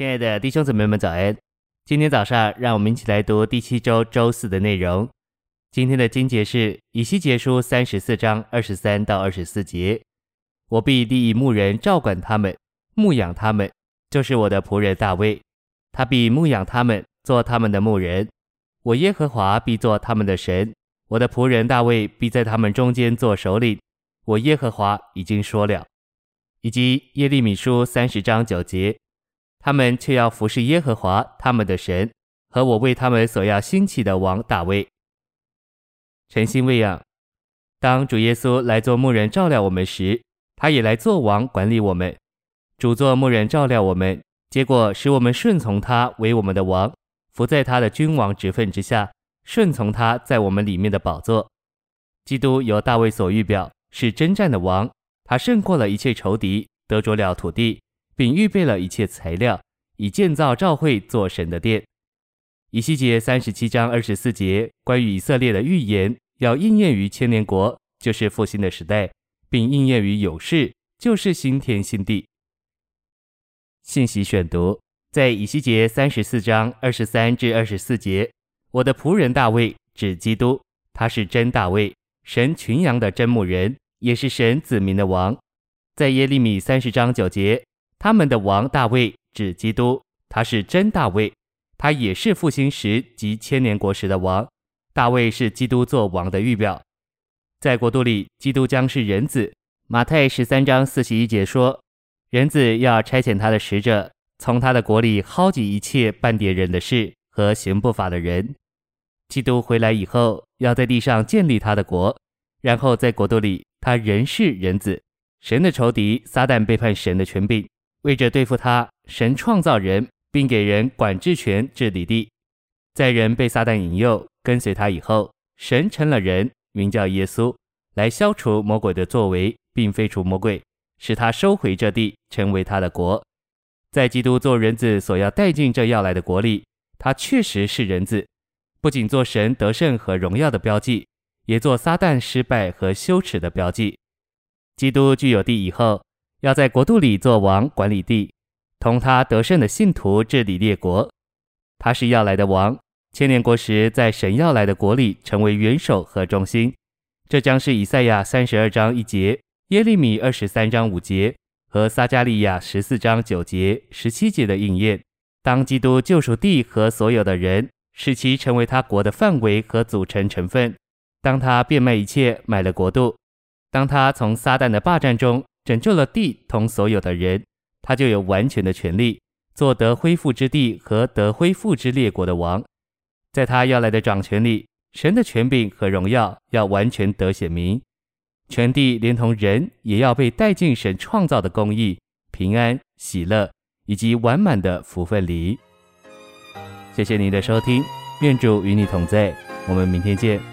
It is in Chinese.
亲爱的弟兄姊妹们，早安！今天早上，让我们一起来读第七周周四的内容。今天的经节是以西结书三十四章二十三到二十四节。我必立一牧人照管他们，牧养他们，就是我的仆人大卫。他必牧养他们，做他们的牧人。我耶和华必做他们的神。我的仆人大卫必在他们中间做首领。我耶和华已经说了。以及耶利米书三十章九节。他们却要服侍耶和华他们的神，和我为他们所要兴起的王大卫。诚心喂养。当主耶稣来做牧人照料我们时，他也来做王管理我们。主做牧人照料我们，结果使我们顺从他为我们的王，伏在他的君王职分之下，顺从他在我们里面的宝座。基督由大卫所预表，是征战的王，他胜过了一切仇敌，得着了土地。并预备了一切材料，以建造召会做神的殿。以西结三十七章二十四节关于以色列的预言，要应验于千年国，就是复兴的时代，并应验于永世，就是新天新地。信息选读在以西结三十四章二十三至二十四节，我的仆人大卫指基督，他是真大卫，神群羊的真牧人，也是神子民的王。在耶利米三十章九节。他们的王大卫指基督，他是真大卫，他也是复兴时及千年国时的王。大卫是基督做王的预表，在国度里，基督将是人子。马太十三章四十一节说，人子要差遣他的使者，从他的国里薅集一切绊跌人的事和行不法的人。基督回来以后，要在地上建立他的国，然后在国度里，他仍是人子。神的仇敌撒旦背叛神的权柄。为着对付他，神创造人，并给人管制权治理地。在人被撒旦引诱跟随他以后，神成了人，名叫耶稣，来消除魔鬼的作为，并废除魔鬼，使他收回这地，成为他的国。在基督做人子所要带进这要来的国里，他确实是人子，不仅做神得胜和荣耀的标记，也做撒旦失败和羞耻的标记。基督具有地以后。要在国度里做王，管理地，同他得胜的信徒治理列国。他是要来的王，千年国时，在神要来的国里成为元首和中心。这将是以赛亚三十二章一节、耶利米二十三章五节和撒迦利亚十四章九节、十七节的应验。当基督救赎地和所有的人，使其成为他国的范围和组成成分。当他变卖一切，买了国度。当他从撒旦的霸占中。拯救了地同所有的人，他就有完全的权利，做得恢复之地和得恢复之列国的王。在他要来的掌权里，神的权柄和荣耀要完全得显明，全地连同人也要被带进神创造的公义、平安、喜乐以及完满的福分里。谢谢您的收听，愿主与你同在，我们明天见。